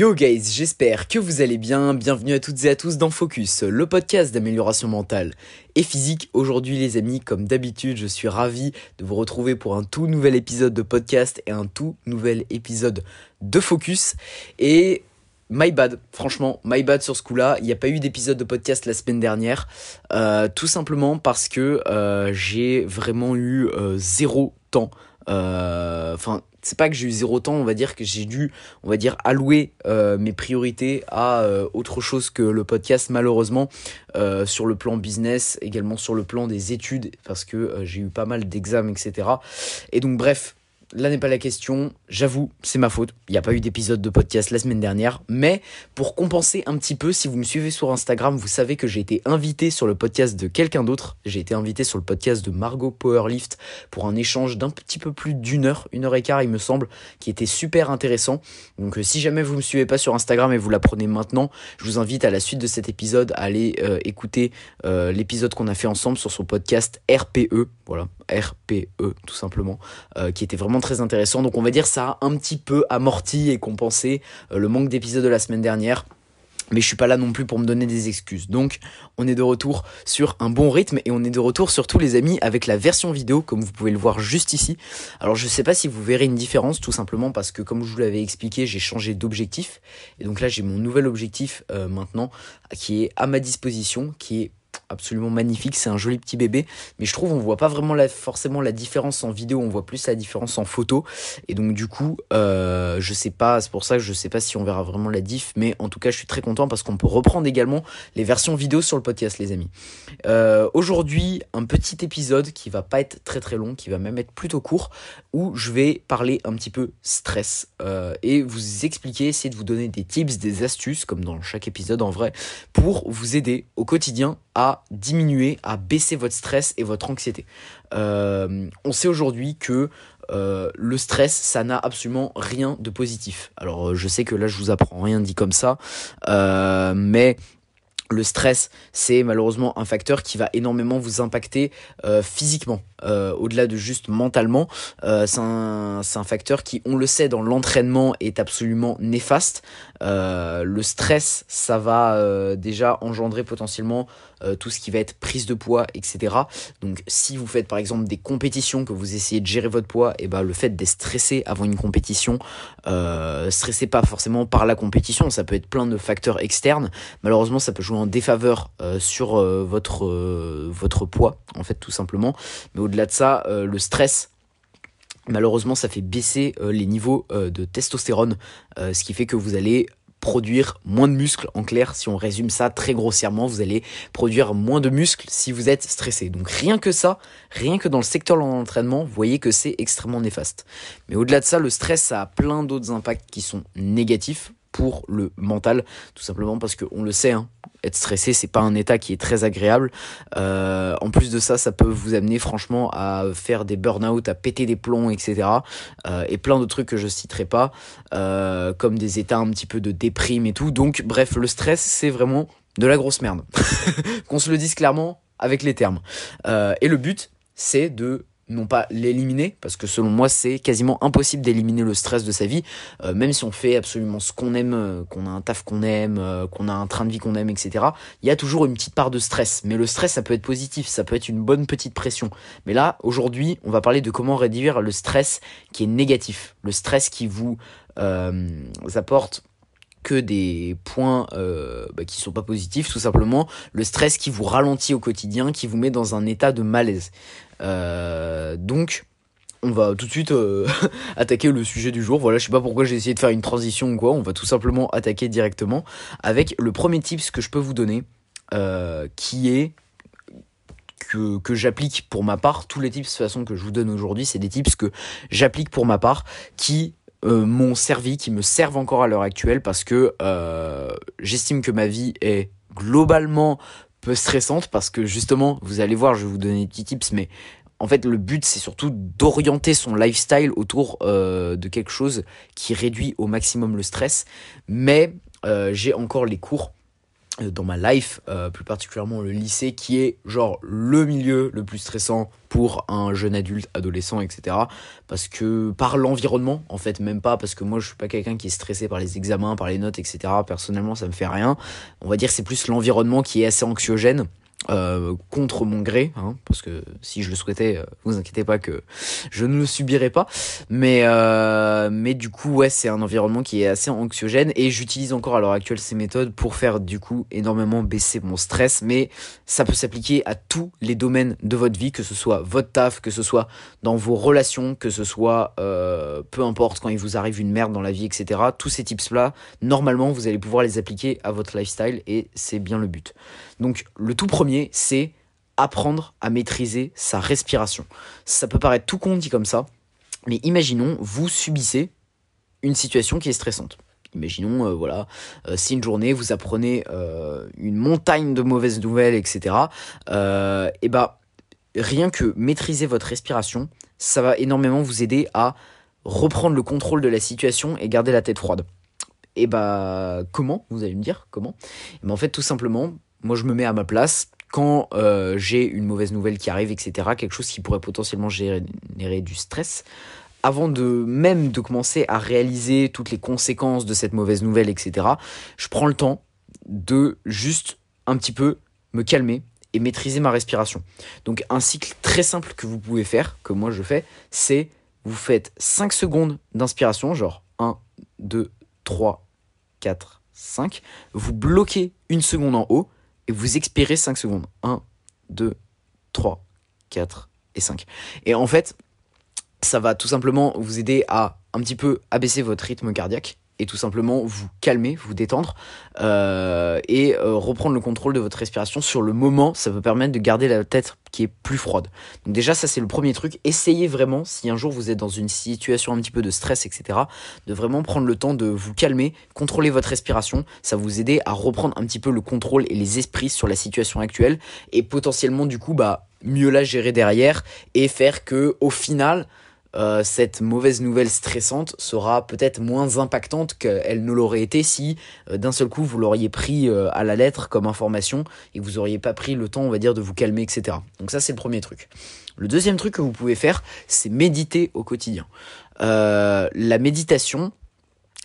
Yo guys, j'espère que vous allez bien. Bienvenue à toutes et à tous dans Focus, le podcast d'amélioration mentale et physique. Aujourd'hui les amis, comme d'habitude, je suis ravi de vous retrouver pour un tout nouvel épisode de podcast et un tout nouvel épisode de Focus. Et My bad, franchement, my bad sur ce coup-là. Il n'y a pas eu d'épisode de podcast la semaine dernière, euh, tout simplement parce que euh, j'ai vraiment eu euh, zéro temps. Enfin, c'est pas que j'ai eu zéro temps, on va dire que j'ai dû, on va dire, allouer mes priorités à autre chose que le podcast, malheureusement, sur le plan business, également sur le plan des études, parce que j'ai eu pas mal d'examens, etc. Et donc, bref, là n'est pas la question. J'avoue, c'est ma faute. Il n'y a pas eu d'épisode de podcast la semaine dernière. Mais pour compenser un petit peu, si vous me suivez sur Instagram, vous savez que j'ai été invité sur le podcast de quelqu'un d'autre. J'ai été invité sur le podcast de Margot Powerlift pour un échange d'un petit peu plus d'une heure, une heure et quart, il me semble, qui était super intéressant. Donc euh, si jamais vous ne me suivez pas sur Instagram et vous l'apprenez maintenant, je vous invite à la suite de cet épisode à aller euh, écouter euh, l'épisode qu'on a fait ensemble sur son podcast RPE. Voilà, RPE tout simplement, qui était vraiment très intéressant. Donc on va dire ça a un petit peu amorti et compensé euh, le manque d'épisodes de la semaine dernière. Mais je suis pas là non plus pour me donner des excuses. Donc, on est de retour sur un bon rythme et on est de retour surtout les amis avec la version vidéo comme vous pouvez le voir juste ici. Alors, je sais pas si vous verrez une différence tout simplement parce que comme je vous l'avais expliqué, j'ai changé d'objectif et donc là, j'ai mon nouvel objectif euh, maintenant qui est à ma disposition, qui est absolument magnifique, c'est un joli petit bébé, mais je trouve on voit pas vraiment forcément la différence en vidéo, on voit plus la différence en photo, et donc du coup, euh, je sais pas, c'est pour ça que je sais pas si on verra vraiment la diff, mais en tout cas je suis très content parce qu'on peut reprendre également les versions vidéo sur le podcast les amis. Euh, aujourd'hui, un petit épisode qui va pas être très très long, qui va même être plutôt court, où je vais parler un petit peu stress, euh, et vous expliquer, essayer de vous donner des tips, des astuces, comme dans chaque épisode en vrai, pour vous aider au quotidien à diminuer, à baisser votre stress et votre anxiété. Euh, on sait aujourd'hui que euh, le stress, ça n'a absolument rien de positif. Alors je sais que là je vous apprends rien dit comme ça, euh, mais le stress, c'est malheureusement un facteur qui va énormément vous impacter physiquement, au-delà de juste mentalement. c'est un, facteur qui, on le sait, dans l'entraînement est absolument néfaste. le stress, ça va déjà engendrer potentiellement euh, tout ce qui va être prise de poids, etc. Donc si vous faites par exemple des compétitions, que vous essayez de gérer votre poids, et ben le fait d'être stressé avant une compétition, euh, stressé pas forcément par la compétition, ça peut être plein de facteurs externes. Malheureusement, ça peut jouer en défaveur euh, sur euh, votre votre poids, en fait tout simplement. Mais au-delà de ça, le stress malheureusement ça fait baisser les niveaux de testostérone, ce qui fait que vous allez produire moins de muscles. En clair, si on résume ça très grossièrement, vous allez produire moins de muscles si vous êtes stressé. Donc rien que ça, rien que dans le secteur de l'entraînement, vous voyez que c'est extrêmement néfaste. Mais au-delà de ça, le stress, a plein d'autres impacts qui sont négatifs pour le mental, tout simplement parce qu'on le sait, hein, être stressé, c'est pas un état qui est très agréable. Euh, en plus de ça, ça peut vous amener franchement à faire des burn-out, à péter des plombs, etc. Euh, et plein de trucs que je citerai pas, euh, comme des états un petit peu de déprime et tout. Donc, bref, le stress, c'est vraiment de la grosse merde. Qu'on se le dise clairement avec les termes. et le but, c'est de non pas l'éliminer, parce que selon moi c'est quasiment impossible d'éliminer le stress de sa vie, euh, même si on fait absolument ce qu'on aime, euh, qu'on a un taf qu'on aime, euh, qu'on a un train de vie qu'on aime, etc. Il y a toujours une petite part de stress, mais le stress ça peut être positif, ça peut être une bonne petite pression. Mais là, aujourd'hui, on va parler de comment réduire le stress qui est négatif, le stress qui vous apporte que des points euh, bah, qui sont pas positifs, tout simplement le stress qui vous ralentit au quotidien, qui vous met dans un état de malaise. Euh, donc, on va tout de suite euh, attaquer le sujet du jour. Voilà, je sais pas pourquoi j'ai essayé de faire une transition ou quoi. On va tout simplement attaquer directement avec le premier tips que je peux vous donner, euh, qui est que, que j'applique pour ma part. Tous les tips de toute façon que je vous donne aujourd'hui, c'est des tips que j'applique pour ma part, qui m'ont servi, qui me servent encore à l'heure actuelle parce que euh, j'estime que ma vie est globalement peu stressante parce que justement, vous allez voir, je vais vous donner des petits tips, mais en fait, le but, c'est surtout d'orienter son lifestyle autour euh, de quelque chose qui réduit au maximum le stress. Mais j'ai encore les cours dans ma life, plus particulièrement le lycée, qui est genre le milieu le plus stressant pour un jeune adulte, adolescent, etc. Parce que par l'environnement, en fait, même pas parce que moi je suis pas quelqu'un qui est stressé par les examens, par les notes, etc. Personnellement, ça me fait rien. On va dire c'est plus l'environnement qui est assez anxiogène. Euh, contre mon gré, hein, parce que si je le souhaitais, euh, vous inquiétez pas que je ne le subirai pas. Mais, euh, mais du coup, ouais, c'est un environnement qui est assez anxiogène et j'utilise encore à l'heure actuelle ces méthodes pour faire du coup énormément baisser mon stress. Mais ça peut s'appliquer à tous les domaines de votre vie, que ce soit votre taf, que ce soit dans vos relations, que ce soit peu importe quand il vous arrive une merde dans la vie, etc. Tous ces tips-là, normalement, vous allez pouvoir les appliquer à votre lifestyle et c'est bien le but. Donc le tout premier, c'est apprendre à maîtriser sa respiration. Ça peut paraître tout con dit comme ça, mais imaginons, vous subissez une situation qui est stressante. Imaginons, euh, voilà, euh, si une journée vous apprenez euh, une montagne de mauvaises nouvelles, etc. et bah, rien que maîtriser votre respiration, ça va énormément vous aider à reprendre le contrôle de la situation et garder la tête froide. Et bah, comment? Vous allez me dire comment? Mais ben, En fait, tout simplement, moi je me mets à ma place quand euh, j'ai une mauvaise nouvelle qui arrive, etc., quelque chose qui pourrait potentiellement générer du stress, avant de même de commencer à réaliser toutes les conséquences de cette mauvaise nouvelle, etc., je prends le temps de juste un petit peu me calmer et maîtriser ma respiration. Donc un cycle très simple que vous pouvez faire, que moi je fais, c'est vous faites 5 secondes d'inspiration, genre 1, 2, 3, 4, 5, vous bloquez une seconde en haut, et vous expirez 5 secondes. 1, 2, 3, 4 et 5. Et en fait, ça va tout simplement vous aider à un petit peu abaisser votre rythme cardiaque et tout simplement vous calmer, vous détendre euh, et euh, reprendre le contrôle de votre respiration sur le moment. Ça peut permettre de garder la tête qui est plus froide. Donc déjà ça c'est le premier truc. Essayez vraiment si un jour vous êtes dans une situation un petit peu de stress etc. de vraiment prendre le temps de vous calmer, contrôler votre respiration. Ça vous aider à reprendre un petit peu le contrôle et les esprits sur la situation actuelle et potentiellement du coup bah mieux la gérer derrière et faire que au final euh, cette mauvaise nouvelle stressante sera peut-être moins impactante qu'elle ne l'aurait été si euh, d'un seul coup vous l'auriez pris euh, à la lettre comme information et vous auriez pas pris le temps on va dire de vous calmer etc. Donc ça c'est le premier truc. Le deuxième truc que vous pouvez faire c'est méditer au quotidien. la méditation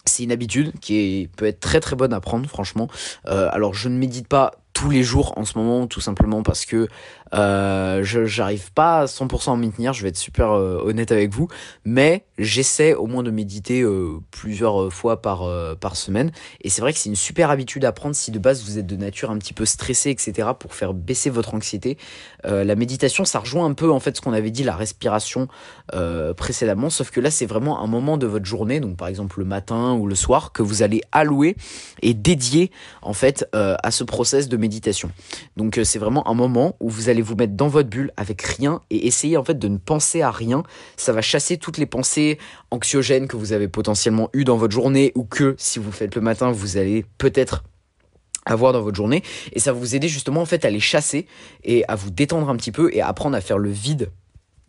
c'est une habitude qui peut être très très bonne à prendre franchement. alors je ne médite pas tous les jours en ce moment tout simplement parce que euh, j'arrive pas à 100% à m'y tenir, je vais être super euh, honnête avec vous, mais j'essaie au moins de méditer euh, plusieurs fois par, par semaine. Et c'est vrai que c'est une super habitude à prendre si de base vous êtes de nature un petit peu stressé, etc. pour faire baisser votre anxiété. la méditation, ça rejoint un peu en fait ce qu'on avait dit, la respiration précédemment, sauf que là c'est vraiment un moment de votre journée, donc par exemple le matin ou le soir, que vous allez allouer et dédier en fait à ce process de méditation. Donc c'est vraiment un moment où vous allez vous mettre dans votre bulle avec rien et essayer en fait de ne penser à rien. Ça va chasser toutes les pensées anxiogènes que vous avez potentiellement eues dans votre journée ou que si vous faites le matin, vous allez peut-être avoir dans votre journée. Et ça va vous aider justement en fait à les chasser et à vous détendre un petit peu et apprendre à faire le vide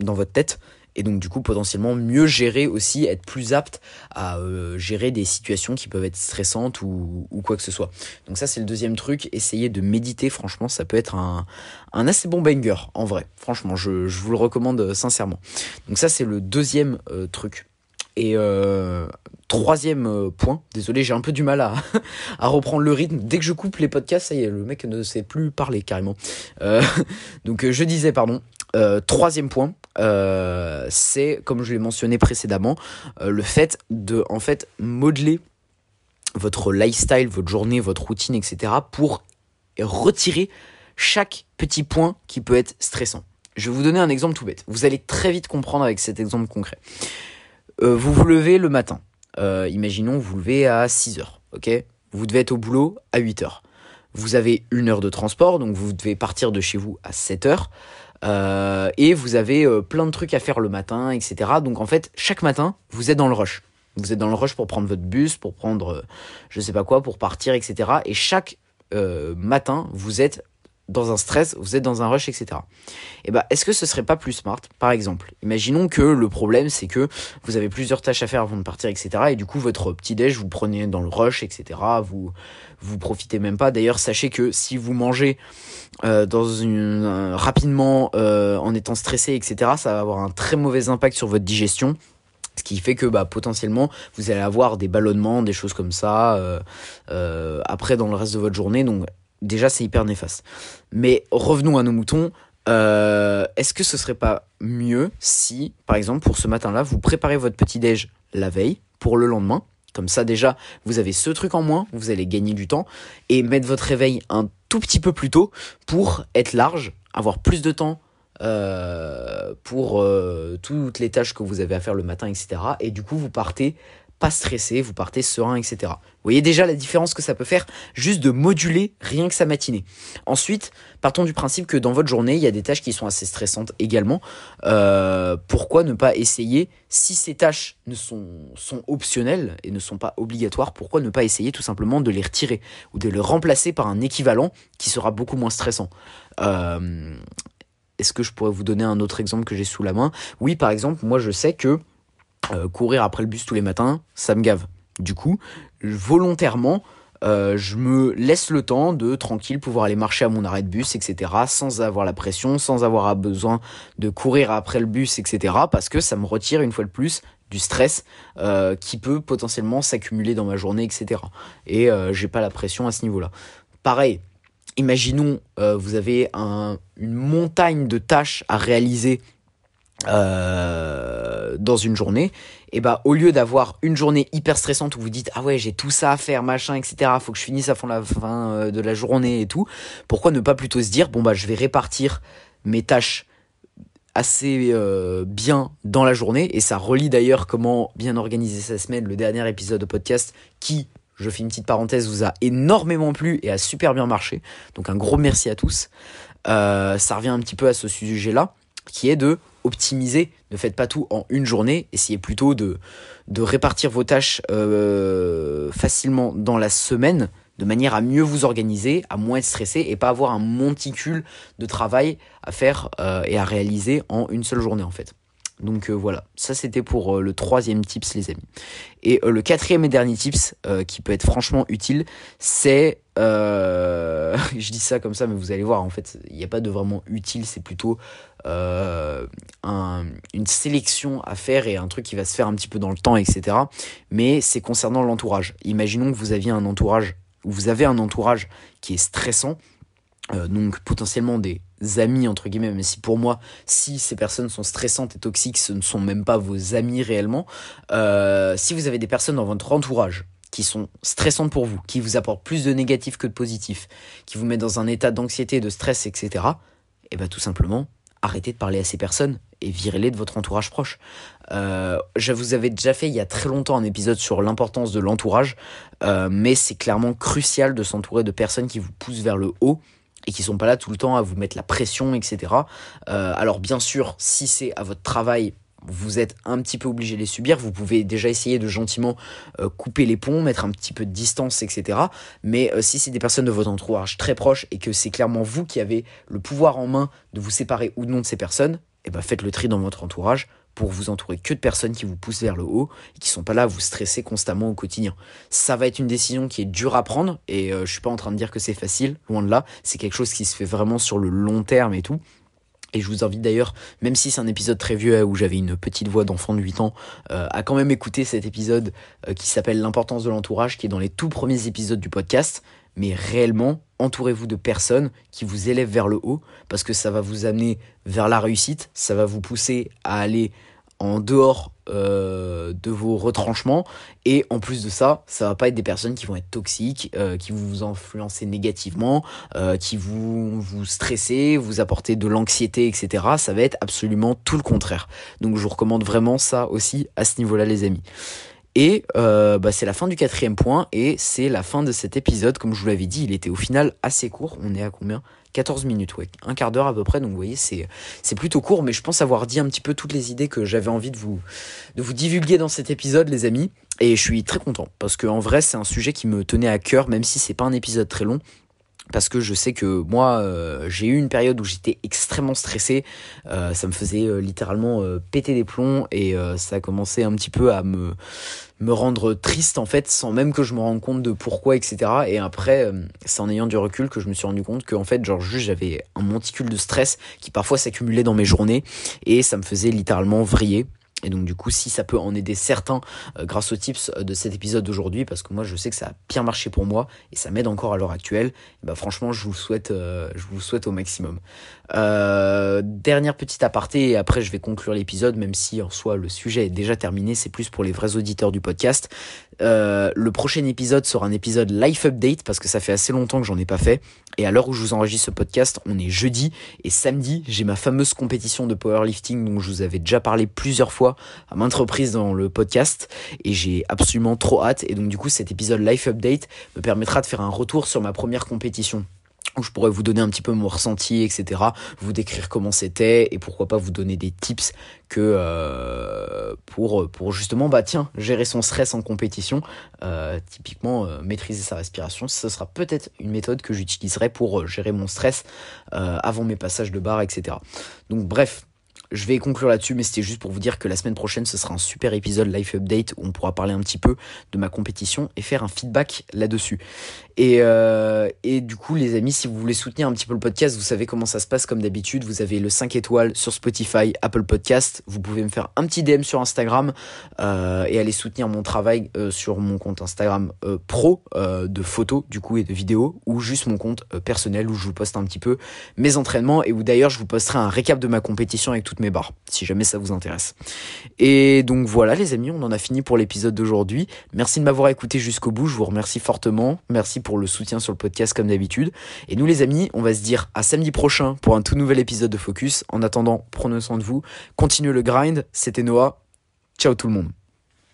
dans votre tête et donc du coup potentiellement mieux gérer aussi, être plus apte à euh, gérer des situations qui peuvent être stressantes ou, quoi que ce soit. Donc ça c'est le deuxième truc, essayer de méditer, franchement ça peut être un, assez bon banger en vrai, franchement je, vous le recommande euh, sincèrement. Donc ça c'est le deuxième euh, truc. Et troisième point, désolé, j'ai un peu du mal à, à, reprendre le rythme. Dès que je coupe les podcasts, ça y est, le mec ne sait plus parler carrément. donc je disais, pardon, troisième point, euh, c'est, comme je l'ai mentionné précédemment, euh, le fait de en fait modeler votre lifestyle, votre journée, votre routine, etc. pour retirer chaque petit point qui peut être stressant. Je vais vous donner un exemple tout bête. Vous allez très vite comprendre avec cet exemple concret. Euh, vous vous levez le matin. imaginons, vous vous levez à 6 heures. ok? Vous devez être au boulot à 8 heures. Vous avez une heure de transport, donc vous devez partir de chez vous à 7 heures. Euh, et vous avez euh, plein de trucs à faire le matin, etc. Donc en fait, chaque matin, vous êtes dans le rush. Vous êtes dans le rush pour prendre votre bus, pour prendre euh, je sais pas quoi, pour partir, etc. Et chaque matin, vous êtes dans un stress, vous êtes dans un rush, etc. Et bah, est-ce que ce serait pas plus smart, par exemple Imaginons que le problème, c'est que vous avez plusieurs tâches à faire avant de partir, etc. Et du coup, votre petit déj, vous prenez dans le rush, etc. Vous vous profitez même pas. D'ailleurs, sachez que si vous mangez euh, euh, rapidement euh, en étant stressé, etc., ça va avoir un très mauvais impact sur votre digestion. Ce qui fait que bah, potentiellement vous allez avoir des ballonnements, des choses comme ça après dans le reste de votre journée. Donc déjà c'est hyper néfaste. Mais revenons à nos moutons. Est-ce que ce serait pas mieux si, par exemple, pour ce matin-là, vous préparez votre petit déj la veille pour le lendemain? Comme ça déjà, vous avez ce truc en moins, vous allez gagner du temps et mettre votre réveil un tout petit peu plus tôt pour être large, avoir plus de temps euh, pour euh, toutes les tâches que vous avez à faire le matin, etc. Et du coup, vous partez pas stressé, vous partez serein, etc. Vous voyez déjà la différence que ça peut faire juste de moduler rien que sa matinée. Ensuite, partons du principe que dans votre journée, il y a des tâches qui sont assez stressantes également. Euh, pourquoi ne pas essayer, si ces tâches ne sont, optionnelles et ne sont pas obligatoires, pourquoi ne pas essayer tout simplement de les retirer ou de les remplacer par un équivalent qui sera beaucoup moins stressant? Euh, Est-ce que je pourrais vous donner un autre exemple que j'ai sous la main? Oui, par exemple, moi je sais que euh, courir après le bus tous les matins, ça me gave. Du coup, volontairement, euh, je me laisse le temps de tranquille pouvoir aller marcher à mon arrêt de bus, etc. Sans avoir la pression, sans avoir besoin de courir après le bus, etc. Parce que ça me retire une fois de plus du stress euh, qui peut potentiellement s'accumuler dans ma journée, etc. Et j'ai pas la pression à ce niveau-là. Pareil, imaginons vous avez une montagne de tâches à réaliser euh, dans une journée, et bah au lieu d'avoir une journée hyper stressante où vous dites ah ouais j'ai tout ça à faire machin etc faut que je finisse fond la fin euh, de la journée et tout, pourquoi ne pas plutôt se dire bon bah je vais répartir mes tâches assez euh, bien dans la journée et ça relie d'ailleurs comment bien organiser sa semaine le dernier épisode de podcast qui je fais une petite parenthèse vous a énormément plu et a super bien marché. Donc un gros merci à tous. Ça revient un petit peu à ce sujet là qui est de optimiser. Ne faites pas tout en une journée. Essayez plutôt de, répartir vos tâches euh, facilement dans la semaine de manière à mieux vous organiser, à moins être stressé et pas avoir un monticule de travail à faire euh, et à réaliser en une seule journée en fait. Donc euh, voilà, ça c'était pour le troisième tips les amis. Et le quatrième et dernier tips qui peut être franchement utile, c'est euh, je dis ça comme ça, mais vous allez voir, en fait, il n'y a pas de vraiment utile, c'est plutôt euh, une sélection à faire et un truc qui va se faire un petit peu dans le temps, etc. Mais c'est concernant l'entourage. Imaginons que vous aviez un entourage, vous avez un entourage qui est stressant, euh, donc potentiellement des amis entre guillemets, mais si pour moi, si ces personnes sont stressantes et toxiques, ce ne sont même pas vos amis réellement. si vous avez des personnes dans votre entourage qui sont stressantes pour vous, qui vous apportent plus de négatifs que de positifs, qui vous mettent dans un état d'anxiété, de stress, etc., et eh bien tout simplement, arrêtez de parler à ces personnes et virez-les de votre entourage proche. Euh, je vous avais déjà fait il y a très longtemps un épisode sur l'importance de l'entourage, euh, mais c'est clairement crucial de s'entourer de personnes qui vous poussent vers le haut et qui sont pas là tout le temps à vous mettre la pression, etc. Euh, alors bien sûr, si c'est à votre travail, vous êtes un petit peu obligé de les subir. Vous pouvez déjà essayer de gentiment euh, couper les ponts, mettre un petit peu de distance, etc. Mais euh, si c'est des personnes de votre entourage très proches et que c'est clairement vous qui avez le pouvoir en main de vous séparer ou non de ces personnes, eh ben faites le tri dans votre entourage pour vous entourer que de personnes qui vous poussent vers le haut et qui sont pas là à vous stresser constamment au quotidien. Ça va être une décision qui est dure à prendre et euh, je suis pas en train de dire que c'est facile, loin de là. C'est quelque chose qui se fait vraiment sur le long terme et tout. Et je vous invite d'ailleurs, même si c'est un épisode très vieux où j'avais une petite voix d'enfant de 8 ans, euh, à quand même écouter cet épisode euh, qui s'appelle L'importance de l'entourage, qui est dans les tout premiers épisodes du podcast. Mais réellement, entourez-vous de personnes qui vous élèvent vers le haut, parce que ça va vous amener vers la réussite, ça va vous pousser à aller en dehors euh, de vos retranchements. Et en plus de ça ça va pas être des personnes qui vont être toxiques euh, qui vont vous influencer négativement euh, qui vous vous stresser vous apporter de l'anxiété etc ça va être absolument tout le contraire. Donc je vous recommande vraiment ça aussi à ce niveau là les amis. Et bah, c'est la fin du quatrième point et c'est la fin de cet épisode. Comme je vous l'avais dit, il était au final assez court. On est à combien? 14 minutes. Un quart d'heure à peu près, donc vous voyez, c'est, plutôt court, mais je pense avoir dit un petit peu toutes les idées que j'avais envie de vous, de vous divulguer dans cet épisode, les amis. Et je suis très content, parce qu'en vrai, c'est un sujet qui me tenait à cœur, même si c'est pas un épisode très long. Parce que je sais que moi euh, j'ai eu une période où j'étais extrêmement stressé. Euh, ça me faisait euh, littéralement péter des plombs et ça a un petit peu à me me rendre triste en fait sans même que je me rende compte de pourquoi etc et après c'est en ayant du recul que je me suis rendu compte que en fait genre juste j'avais un monticule de stress qui parfois s'accumulait dans mes journées et ça me faisait littéralement vriller et donc du coup, si ça peut en aider certains euh, grâce aux tips euh, de cet épisode d'aujourd'hui, parce que moi je sais que ça a bien marché pour moi et ça m'aide encore à l'heure actuelle, bah franchement je vous souhaite, euh, je vous souhaite au maximum. dernière petite aparté et après je vais conclure l'épisode, même si en soi le sujet est déjà terminé, c'est plus pour les vrais auditeurs du podcast. Le prochain épisode sera un épisode life update parce que ça fait assez longtemps que j'en ai pas fait. Et à l'heure où je vous enregistre ce podcast, on est jeudi et samedi, j'ai ma fameuse compétition de powerlifting dont je vous avais déjà parlé plusieurs fois à maintes reprises dans le podcast et j'ai absolument trop hâte. Et donc du coup cet épisode Life Update me permettra de faire un retour sur ma première compétition je pourrais vous donner un petit peu mon ressenti, etc. Vous décrire comment c'était et pourquoi pas vous donner des tips que euh, pour pour justement bah tiens gérer son stress en compétition. Euh, typiquement euh, maîtriser sa respiration, ce sera peut-être une méthode que j'utiliserai pour gérer mon stress avant mes passages de barre, etc. Donc bref, je vais conclure là-dessus, mais c'était juste pour vous dire que la semaine prochaine, ce sera un super épisode Life Update où on pourra parler un petit peu de ma compétition et faire un feedback là-dessus. Et, euh, du coup, les amis, si vous voulez soutenir un petit peu le podcast, vous savez comment ça se passe comme d'habitude. Vous avez le 5 étoiles sur Spotify, Apple Podcast. Vous pouvez me faire un petit DM sur Instagram euh, et aller soutenir mon travail euh, sur mon compte Instagram pro de photos du coup et de vidéos ou juste mon compte personnel où je vous poste un petit peu mes entraînements et où d'ailleurs je vous posterai un récap de ma compétition avec mes barres si jamais ça vous intéresse. Et donc voilà les amis, on en a fini pour l'épisode d'aujourd'hui. Merci de m'avoir écouté jusqu'au bout, je vous remercie fortement. Merci pour le soutien sur le podcast comme d'habitude. Et nous les amis, on va se dire à samedi prochain pour un tout nouvel épisode de Focus. En attendant, prenez soin de vous, continuez le grind. C'était Noah. Ciao tout le monde.